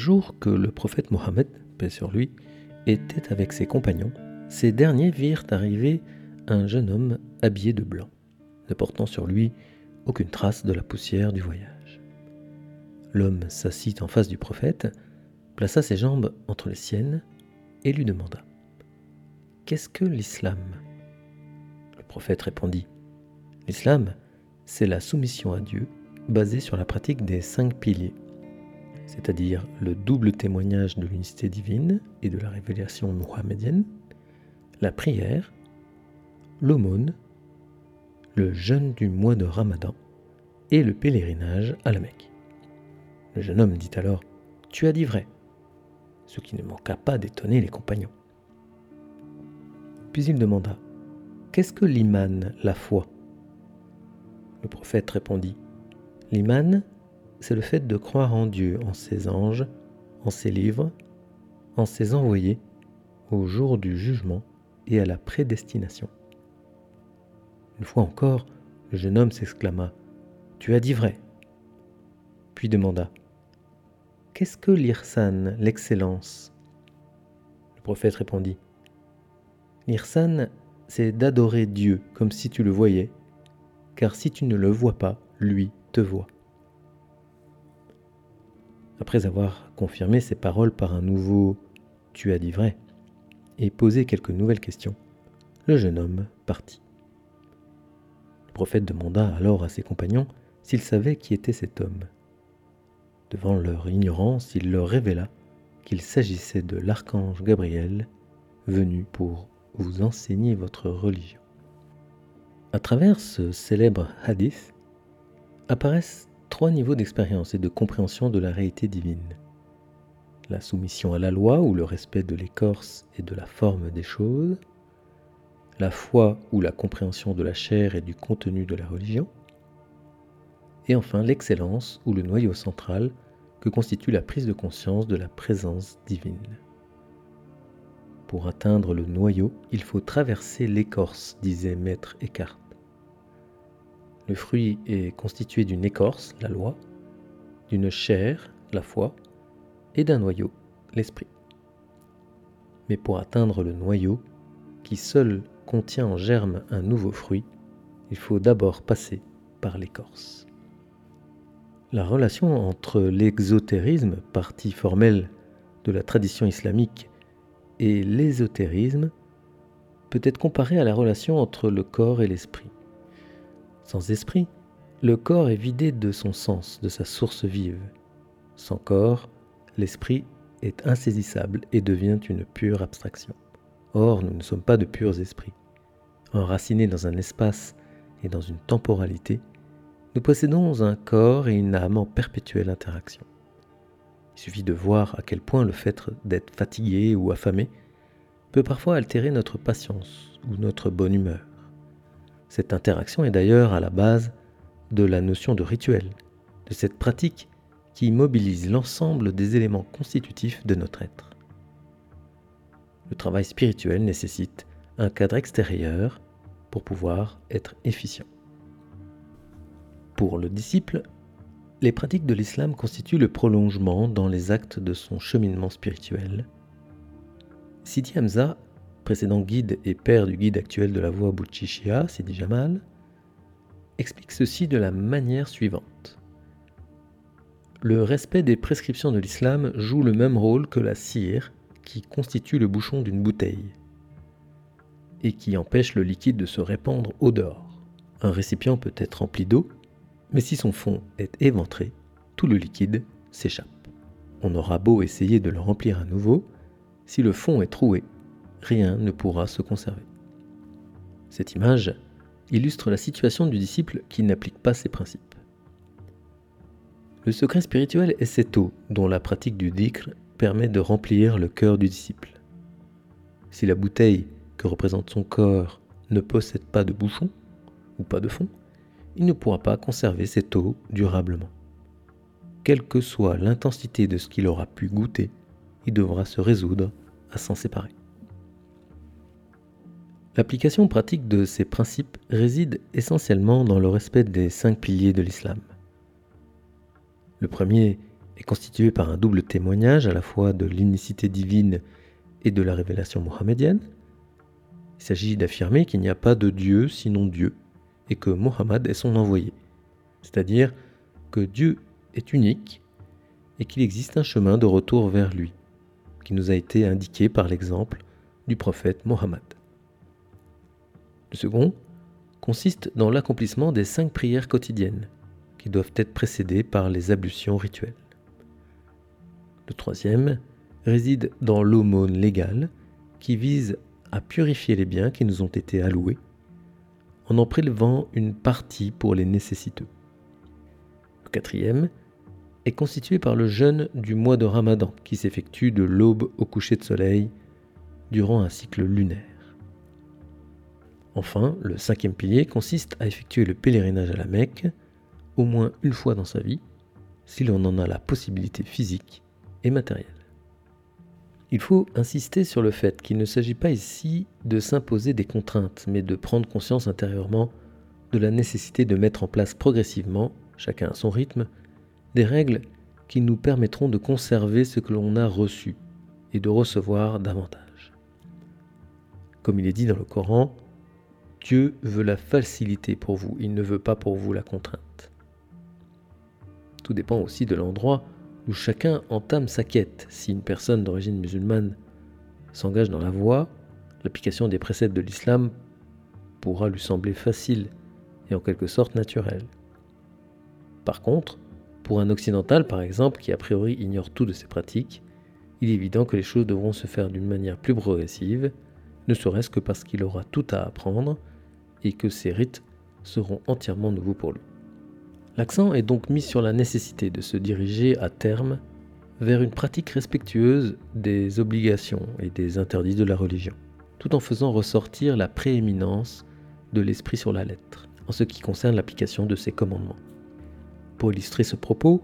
jour que le prophète Mohammed, paix sur lui, était avec ses compagnons, ces derniers virent arriver un jeune homme habillé de blanc, ne portant sur lui aucune trace de la poussière du voyage. L'homme s'assit en face du prophète, plaça ses jambes entre les siennes et lui demanda Qu'est-ce que l'islam? Le prophète répondit L'islam, c'est la soumission à Dieu basée sur la pratique des cinq piliers, c'est-à-dire le double témoignage de l'unicité divine et de la révélation mohammedienne, la prière, l'aumône, le jeûne du mois de Ramadan et le pèlerinage à la Mecque. Le jeune homme dit alors Tu as dit vrai, ce qui ne manqua pas d'étonner les compagnons. Puis il demanda Qu'est-ce que l'iman, la foi? Le prophète répondit L'iman, c'est le fait de croire en Dieu, en ses anges, en ses livres, en ses envoyés, au jour du jugement et à la prédestination. Une fois encore, le jeune homme s'exclama Tu as dit vrai. Puis demanda Qu'est-ce que l'irsan, l'excellence? Le prophète répondit L'irsan, c'est d'adorer Dieu comme si tu le voyais, car si tu ne le vois pas, lui te voit. Après avoir confirmé ces paroles par un nouveau Tu as dit vrai et posé quelques nouvelles questions, le jeune homme partit. Le prophète demanda alors à ses compagnons s'ils savaient qui était cet homme. Devant leur ignorance, il leur révéla qu'il s'agissait de l'archange Gabriel, venu pour vous enseigner votre religion. À travers ce célèbre hadith apparaissent trois niveaux d'expérience et de compréhension de la réalité divine. La soumission à la loi ou le respect de l'écorce et de la forme des choses, la foi ou la compréhension de la chair et du contenu de la religion, et enfin l'excellence ou le noyau central que constitue la prise de conscience de la présence divine. Pour atteindre le noyau, il faut traverser l'écorce, disait maître Eckhart. Le fruit est constitué d'une écorce, la loi, d'une chair, la foi, et d'un noyau, l'esprit. Mais pour atteindre le noyau, qui seul contient en germe un nouveau fruit, il faut d'abord passer par l'écorce. La relation entre l'exotérisme, partie formelle de la tradition islamique, et l'ésotérisme peut être comparée à la relation entre le corps et l'esprit. Sans esprit, le corps est vidé de son sens, de sa source vive. Sans corps, l'esprit est insaisissable et devient une pure abstraction. Or, nous ne sommes pas de purs esprits enracinés dans un espace et dans une temporalité, nous possédons un corps et une âme en perpétuelle interaction. Il suffit de voir à quel point le fait d'être fatigué ou affamé peut parfois altérer notre patience ou notre bonne humeur. Cette interaction est d'ailleurs à la base de la notion de rituel, de cette pratique qui mobilise l'ensemble des éléments constitutifs de notre être. Le travail spirituel nécessite un cadre extérieur pour pouvoir être efficient. Pour le disciple, les pratiques de l'islam constituent le prolongement dans les actes de son cheminement spirituel. Sidi Hamza, précédent guide et père du guide actuel de la voie Bouchishia, Sidi Jamal, explique ceci de la manière suivante. Le respect des prescriptions de l'islam joue le même rôle que la cire qui constitue le bouchon d'une bouteille et qui empêche le liquide de se répandre au dehors. Un récipient peut être rempli d'eau, mais si son fond est éventré, tout le liquide s'échappe. On aura beau essayer de le remplir à nouveau, si le fond est troué, rien ne pourra se conserver. Cette image illustre la situation du disciple qui n'applique pas ces principes. Le secret spirituel est cette eau dont la pratique du dhikr permet de remplir le cœur du disciple. Si la bouteille que représente son corps ne possède pas de bouchon ou pas de fond, il ne pourra pas conserver cette eau durablement. Quelle que soit l'intensité de ce qu'il aura pu goûter, il devra se résoudre à s'en séparer. L'application pratique de ces principes réside essentiellement dans le respect des cinq piliers de l'islam. Le premier est constitué par un double témoignage à la fois de l'inicité divine et de la révélation mohammedienne. Il s'agit d'affirmer qu'il n'y a pas de Dieu sinon Dieu et que Mohammed est son envoyé, c'est-à-dire que Dieu est unique et qu'il existe un chemin de retour vers lui, qui nous a été indiqué par l'exemple du prophète Mohammed. Le second consiste dans l'accomplissement des cinq prières quotidiennes, qui doivent être précédées par les ablutions rituelles. Le troisième réside dans l'aumône légale, qui vise à purifier les biens qui nous ont été alloués, en en prélevant une partie pour les nécessiteux. Le quatrième est constitué par le jeûne du mois de Ramadan qui s'effectue de l'aube au coucher de soleil durant un cycle lunaire. Enfin, le cinquième pilier consiste à effectuer le pèlerinage à la Mecque au moins une fois dans sa vie, si l'on en a la possibilité physique et matérielle. Il faut insister sur le fait qu'il ne s'agit pas ici de s'imposer des contraintes, mais de prendre conscience intérieurement de la nécessité de mettre en place progressivement, chacun à son rythme, des règles qui nous permettront de conserver ce que l'on a reçu et de recevoir davantage. Comme il est dit dans le Coran, Dieu veut la facilité pour vous, il ne veut pas pour vous la contrainte. Tout dépend aussi de l'endroit où chacun entame sa quête. Si une personne d'origine musulmane s'engage dans la voie, l'application des préceptes de l'islam pourra lui sembler facile et en quelque sorte naturelle. Par contre, pour un occidental, par exemple, qui a priori ignore tout de ces pratiques, il est évident que les choses devront se faire d'une manière plus progressive, ne serait-ce que parce qu'il aura tout à apprendre et que ces rites seront entièrement nouveaux pour lui. L'accent est donc mis sur la nécessité de se diriger à terme vers une pratique respectueuse des obligations et des interdits de la religion, tout en faisant ressortir la prééminence de l'esprit sur la lettre, en ce qui concerne l'application de ses commandements. Pour illustrer ce propos,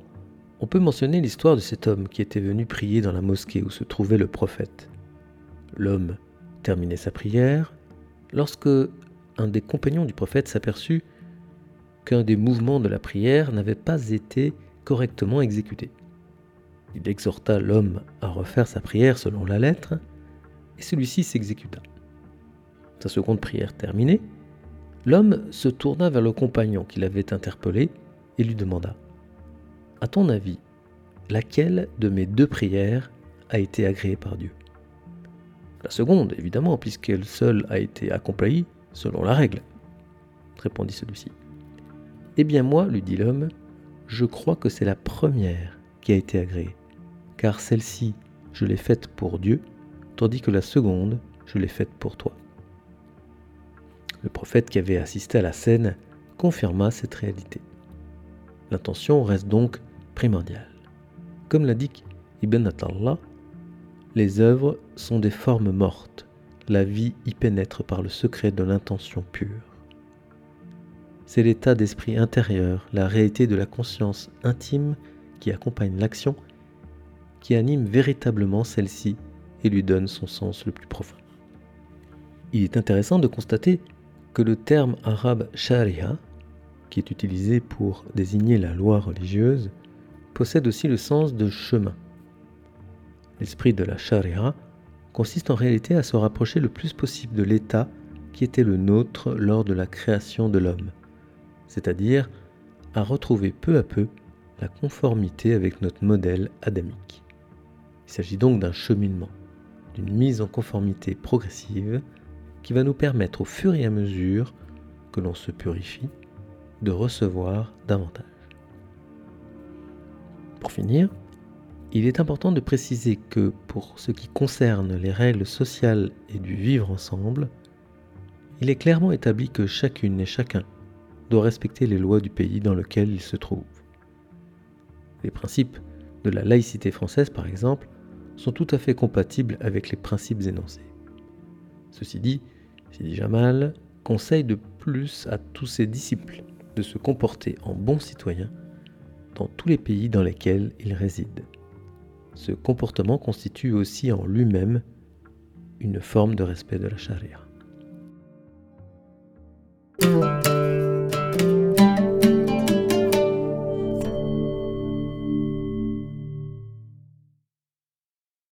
on peut mentionner l'histoire de cet homme qui était venu prier dans la mosquée où se trouvait le prophète. L'homme terminait sa prière lorsque un des compagnons du prophète s'aperçut qu'un des mouvements de la prière n'avait pas été correctement exécuté. Il exhorta l'homme à refaire sa prière selon la lettre, et celui-ci s'exécuta. Sa seconde prière terminée, l'homme se tourna vers le compagnon qui l'avait interpellé et lui demanda À ton avis, laquelle de mes deux prières a été agréée par Dieu? La seconde, évidemment, puisqu'elle seule a été accomplie selon la règle, répondit celui-ci. Eh bien moi, lui dit l'homme, je crois que c'est la première qui a été agréée, car celle-ci, je l'ai faite pour Dieu, tandis que la seconde, je l'ai faite pour toi. Le prophète qui avait assisté à la scène confirma cette réalité. L'intention reste donc primordiale. Comme l'indique Ibn Atallah, les œuvres sont des formes mortes. La vie y pénètre par le secret de l'intention pure. C'est l'état d'esprit intérieur, la réalité de la conscience intime qui accompagne l'action, qui anime véritablement celle-ci et lui donne son sens le plus profond. Il est intéressant de constater que le terme arabe sharia qui est utilisé pour désigner la loi religieuse, possède aussi le sens de chemin. L'esprit de la charia consiste en réalité à se rapprocher le plus possible de l'état qui était le nôtre lors de la création de l'homme, c'est-à-dire à retrouver peu à peu la conformité avec notre modèle adamique. Il s'agit donc d'un cheminement, d'une mise en conformité progressive qui va nous permettre au fur et à mesure que l'on se purifie de recevoir davantage. Pour finir, il est important de préciser que pour ce qui concerne les règles sociales et du vivre ensemble, il est clairement établi que chacune et chacun doit respecter les lois du pays dans lequel il se trouve. Les principes de la laïcité française, par exemple, sont tout à fait compatibles avec les principes énoncés. Ceci dit, Sidi Jamal conseille de plus à tous ses disciples de se comporter en bon citoyen dans tous les pays dans lesquels il réside. Ce comportement constitue aussi en lui-même une forme de respect de la charia.